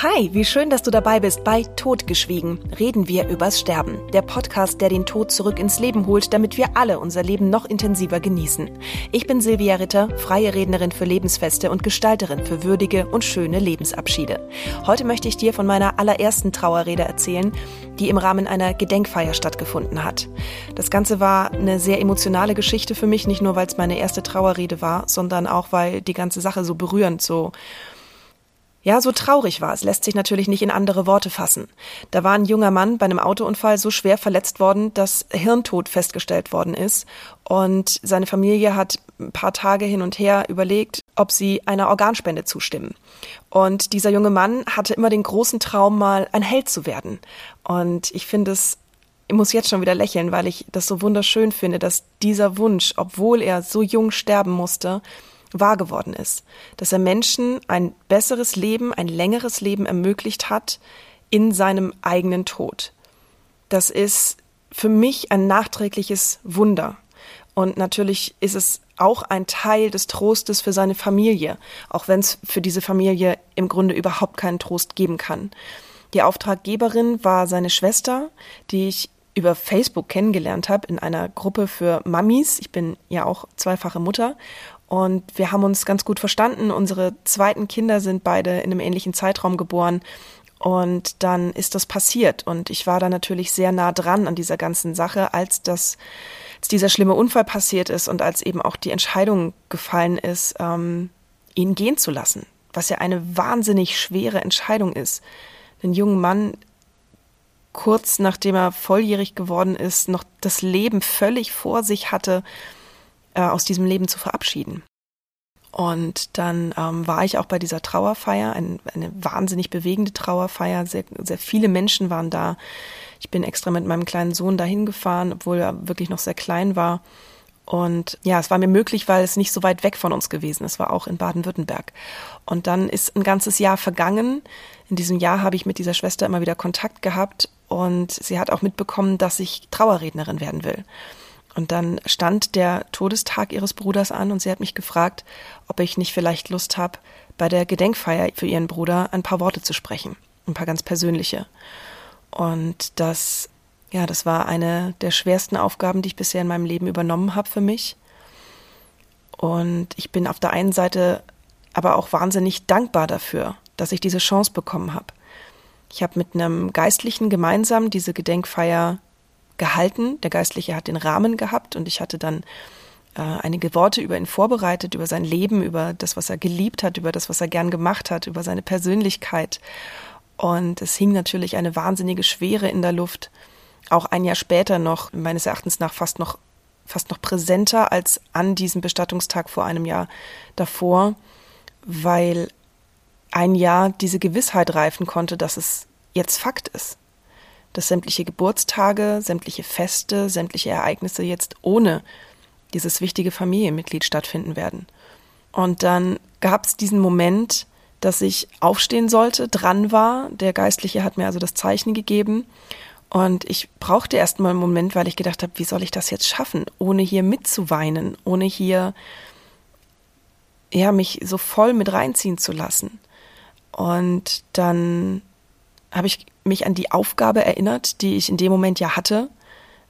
Hi, wie schön, dass du dabei bist bei Totgeschwiegen. Reden wir übers Sterben. Der Podcast, der den Tod zurück ins Leben holt, damit wir alle unser Leben noch intensiver genießen. Ich bin Silvia Ritter, freie Rednerin für Lebensfeste und Gestalterin für würdige und schöne Lebensabschiede. Heute möchte ich dir von meiner allerersten Trauerrede erzählen, die im Rahmen einer Gedenkfeier stattgefunden hat. Das Ganze war eine sehr emotionale Geschichte für mich, nicht nur weil es meine erste Trauerrede war, sondern auch weil die ganze Sache so berührend, so ja, so traurig war es, lässt sich natürlich nicht in andere Worte fassen. Da war ein junger Mann bei einem Autounfall so schwer verletzt worden, dass Hirntod festgestellt worden ist. Und seine Familie hat ein paar Tage hin und her überlegt, ob sie einer Organspende zustimmen. Und dieser junge Mann hatte immer den großen Traum, mal ein Held zu werden. Und ich finde es ich muss jetzt schon wieder lächeln, weil ich das so wunderschön finde, dass dieser Wunsch, obwohl er so jung sterben musste, wahr geworden ist, dass er Menschen ein besseres Leben, ein längeres Leben ermöglicht hat in seinem eigenen Tod. Das ist für mich ein nachträgliches Wunder. Und natürlich ist es auch ein Teil des Trostes für seine Familie, auch wenn es für diese Familie im Grunde überhaupt keinen Trost geben kann. Die Auftraggeberin war seine Schwester, die ich über Facebook kennengelernt habe in einer Gruppe für Mamis. Ich bin ja auch zweifache Mutter und wir haben uns ganz gut verstanden. Unsere zweiten Kinder sind beide in einem ähnlichen Zeitraum geboren. Und dann ist das passiert. Und ich war da natürlich sehr nah dran an dieser ganzen Sache, als das, als dieser schlimme Unfall passiert ist und als eben auch die Entscheidung gefallen ist, ähm, ihn gehen zu lassen. Was ja eine wahnsinnig schwere Entscheidung ist. Einen jungen Mann kurz nachdem er volljährig geworden ist, noch das Leben völlig vor sich hatte, äh, aus diesem Leben zu verabschieden. Und dann ähm, war ich auch bei dieser Trauerfeier, ein, eine wahnsinnig bewegende Trauerfeier. Sehr, sehr viele Menschen waren da. Ich bin extra mit meinem kleinen Sohn dahin gefahren, obwohl er wirklich noch sehr klein war. Und ja, es war mir möglich, weil es nicht so weit weg von uns gewesen ist. Es war auch in Baden-Württemberg. Und dann ist ein ganzes Jahr vergangen. In diesem Jahr habe ich mit dieser Schwester immer wieder Kontakt gehabt und sie hat auch mitbekommen, dass ich Trauerrednerin werden will. Und dann stand der Todestag ihres Bruders an und sie hat mich gefragt, ob ich nicht vielleicht Lust habe, bei der Gedenkfeier für ihren Bruder ein paar Worte zu sprechen, ein paar ganz persönliche. Und das, ja, das war eine der schwersten Aufgaben, die ich bisher in meinem Leben übernommen habe für mich. Und ich bin auf der einen Seite aber auch wahnsinnig dankbar dafür, dass ich diese Chance bekommen habe. Ich habe mit einem Geistlichen gemeinsam diese Gedenkfeier gehalten. Der Geistliche hat den Rahmen gehabt und ich hatte dann äh, einige Worte über ihn vorbereitet, über sein Leben, über das, was er geliebt hat, über das, was er gern gemacht hat, über seine Persönlichkeit. Und es hing natürlich eine wahnsinnige Schwere in der Luft. Auch ein Jahr später noch, meines Erachtens nach fast noch, fast noch präsenter als an diesem Bestattungstag vor einem Jahr davor, weil ein Jahr diese Gewissheit reifen konnte, dass es jetzt Fakt ist dass sämtliche Geburtstage, sämtliche Feste, sämtliche Ereignisse jetzt ohne dieses wichtige Familienmitglied stattfinden werden. Und dann gab es diesen Moment, dass ich aufstehen sollte, dran war. Der Geistliche hat mir also das Zeichen gegeben. Und ich brauchte erst mal einen Moment, weil ich gedacht habe, wie soll ich das jetzt schaffen, ohne hier mitzuweinen, ohne hier ja mich so voll mit reinziehen zu lassen. Und dann habe ich mich an die Aufgabe erinnert, die ich in dem Moment ja hatte,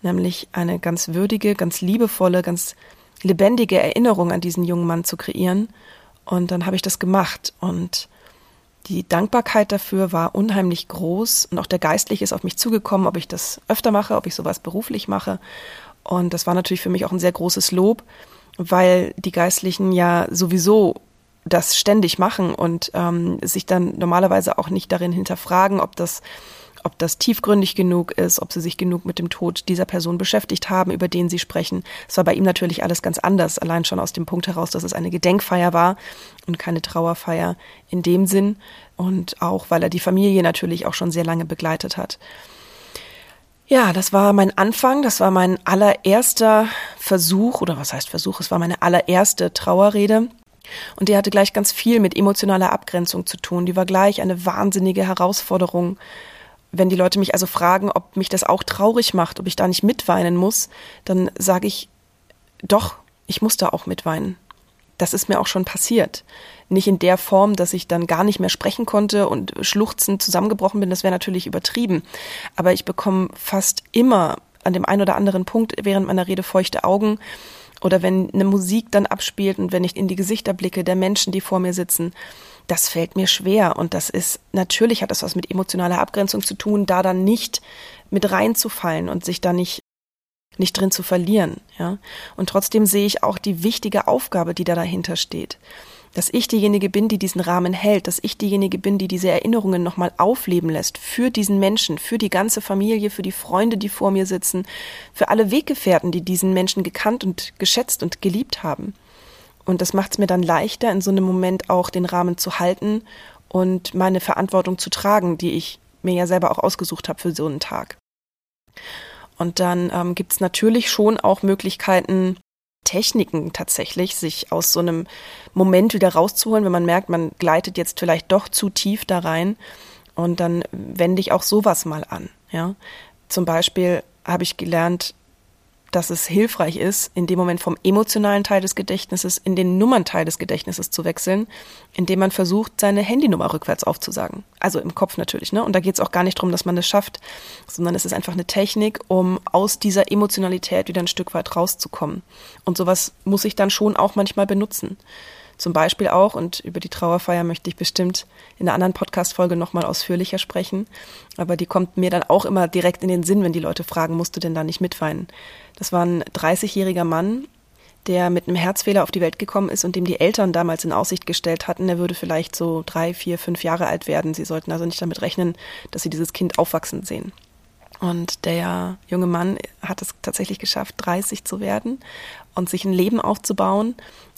nämlich eine ganz würdige, ganz liebevolle, ganz lebendige Erinnerung an diesen jungen Mann zu kreieren. Und dann habe ich das gemacht und die Dankbarkeit dafür war unheimlich groß und auch der Geistliche ist auf mich zugekommen, ob ich das öfter mache, ob ich sowas beruflich mache. Und das war natürlich für mich auch ein sehr großes Lob, weil die Geistlichen ja sowieso das ständig machen und ähm, sich dann normalerweise auch nicht darin hinterfragen, ob das ob das tiefgründig genug ist, ob sie sich genug mit dem Tod dieser Person beschäftigt haben, über den sie sprechen. Es war bei ihm natürlich alles ganz anders, allein schon aus dem Punkt heraus, dass es eine Gedenkfeier war und keine Trauerfeier in dem Sinn und auch, weil er die Familie natürlich auch schon sehr lange begleitet hat. Ja, das war mein Anfang, das war mein allererster Versuch, oder was heißt Versuch, es war meine allererste Trauerrede und die hatte gleich ganz viel mit emotionaler Abgrenzung zu tun. Die war gleich eine wahnsinnige Herausforderung. Wenn die Leute mich also fragen, ob mich das auch traurig macht, ob ich da nicht mitweinen muss, dann sage ich, doch, ich muss da auch mitweinen. das ist mir auch schon passiert. Nicht in der Form, dass ich dann gar nicht mehr sprechen konnte und schluchzend zusammengebrochen bin, das wäre natürlich übertrieben. Aber ich bekomme fast immer an dem einen oder anderen Punkt während meiner Rede feuchte Augen oder wenn eine Musik dann abspielt und wenn ich in die Gesichter blicke der Menschen, die vor mir sitzen, das fällt mir schwer und das ist natürlich hat das was mit emotionaler Abgrenzung zu tun, da dann nicht mit reinzufallen und sich da nicht nicht drin zu verlieren, ja. Und trotzdem sehe ich auch die wichtige Aufgabe, die da dahinter steht. Dass ich diejenige bin, die diesen Rahmen hält, dass ich diejenige bin, die diese Erinnerungen nochmal aufleben lässt für diesen Menschen, für die ganze Familie, für die Freunde, die vor mir sitzen, für alle Weggefährten, die diesen Menschen gekannt und geschätzt und geliebt haben. Und das macht es mir dann leichter, in so einem Moment auch den Rahmen zu halten und meine Verantwortung zu tragen, die ich mir ja selber auch ausgesucht habe für so einen Tag. Und dann ähm, gibt es natürlich schon auch Möglichkeiten, Techniken tatsächlich, sich aus so einem Moment wieder rauszuholen, wenn man merkt, man gleitet jetzt vielleicht doch zu tief da rein. Und dann wende ich auch sowas mal an. Ja, zum Beispiel habe ich gelernt, dass es hilfreich ist, in dem Moment vom emotionalen Teil des Gedächtnisses in den Nummernteil des Gedächtnisses zu wechseln, indem man versucht, seine Handynummer rückwärts aufzusagen. Also im Kopf natürlich, ne? Und da geht es auch gar nicht darum, dass man das schafft, sondern es ist einfach eine Technik, um aus dieser Emotionalität wieder ein Stück weit rauszukommen. Und sowas muss ich dann schon auch manchmal benutzen. Zum Beispiel auch, und über die Trauerfeier möchte ich bestimmt in einer anderen Podcast-Folge nochmal ausführlicher sprechen, aber die kommt mir dann auch immer direkt in den Sinn, wenn die Leute fragen, musst du denn da nicht mitweinen? Das war ein 30-jähriger Mann, der mit einem Herzfehler auf die Welt gekommen ist und dem die Eltern damals in Aussicht gestellt hatten, er würde vielleicht so drei, vier, fünf Jahre alt werden. Sie sollten also nicht damit rechnen, dass sie dieses Kind aufwachsen sehen. Und der junge Mann hat es tatsächlich geschafft, 30 zu werden und sich ein Leben aufzubauen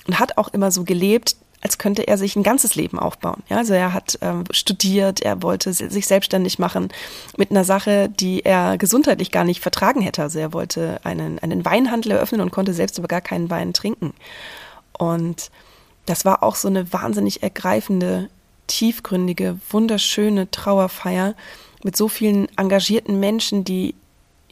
und hat auch immer so gelebt, als könnte er sich ein ganzes Leben aufbauen. Ja, also er hat ähm, studiert, er wollte sich selbstständig machen mit einer Sache, die er gesundheitlich gar nicht vertragen hätte. Also er wollte einen, einen Weinhandel eröffnen und konnte selbst aber gar keinen Wein trinken. Und das war auch so eine wahnsinnig ergreifende, tiefgründige, wunderschöne Trauerfeier mit so vielen engagierten Menschen, die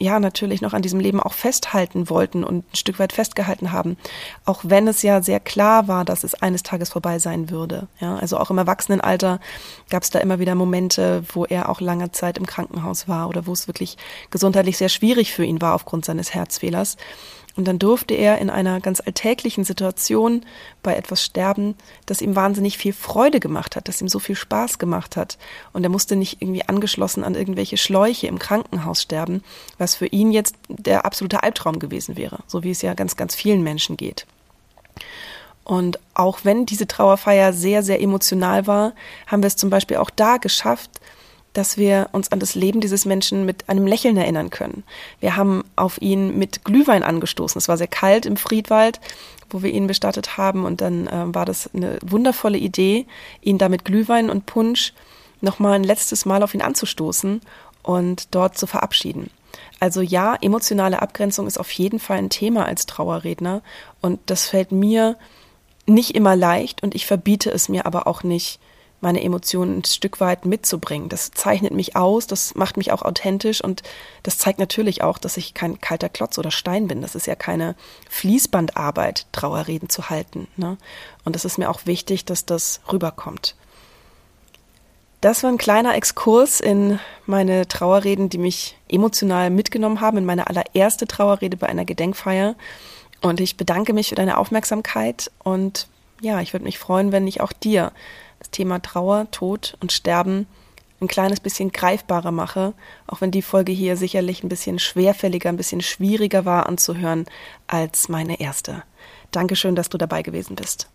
ja natürlich noch an diesem Leben auch festhalten wollten und ein Stück weit festgehalten haben, auch wenn es ja sehr klar war, dass es eines Tages vorbei sein würde. Ja, also auch im Erwachsenenalter gab es da immer wieder Momente, wo er auch lange Zeit im Krankenhaus war oder wo es wirklich gesundheitlich sehr schwierig für ihn war aufgrund seines Herzfehlers. Und dann durfte er in einer ganz alltäglichen Situation bei etwas sterben, das ihm wahnsinnig viel Freude gemacht hat, das ihm so viel Spaß gemacht hat. Und er musste nicht irgendwie angeschlossen an irgendwelche Schläuche im Krankenhaus sterben, was für ihn jetzt der absolute Albtraum gewesen wäre, so wie es ja ganz, ganz vielen Menschen geht. Und auch wenn diese Trauerfeier sehr, sehr emotional war, haben wir es zum Beispiel auch da geschafft, dass wir uns an das Leben dieses Menschen mit einem Lächeln erinnern können. Wir haben auf ihn mit Glühwein angestoßen. Es war sehr kalt im Friedwald, wo wir ihn bestattet haben. Und dann äh, war das eine wundervolle Idee, ihn da mit Glühwein und Punsch nochmal ein letztes Mal auf ihn anzustoßen und dort zu verabschieden. Also ja, emotionale Abgrenzung ist auf jeden Fall ein Thema als Trauerredner. Und das fällt mir nicht immer leicht und ich verbiete es mir aber auch nicht, meine Emotionen ein Stück weit mitzubringen. Das zeichnet mich aus, das macht mich auch authentisch und das zeigt natürlich auch, dass ich kein kalter Klotz oder Stein bin. Das ist ja keine Fließbandarbeit, Trauerreden zu halten. Ne? Und es ist mir auch wichtig, dass das rüberkommt. Das war ein kleiner Exkurs in meine Trauerreden, die mich emotional mitgenommen haben, in meine allererste Trauerrede bei einer Gedenkfeier. Und ich bedanke mich für deine Aufmerksamkeit und ja, ich würde mich freuen, wenn ich auch dir das Thema Trauer, Tod und Sterben ein kleines bisschen greifbarer mache, auch wenn die Folge hier sicherlich ein bisschen schwerfälliger, ein bisschen schwieriger war anzuhören als meine erste. Dankeschön, dass du dabei gewesen bist.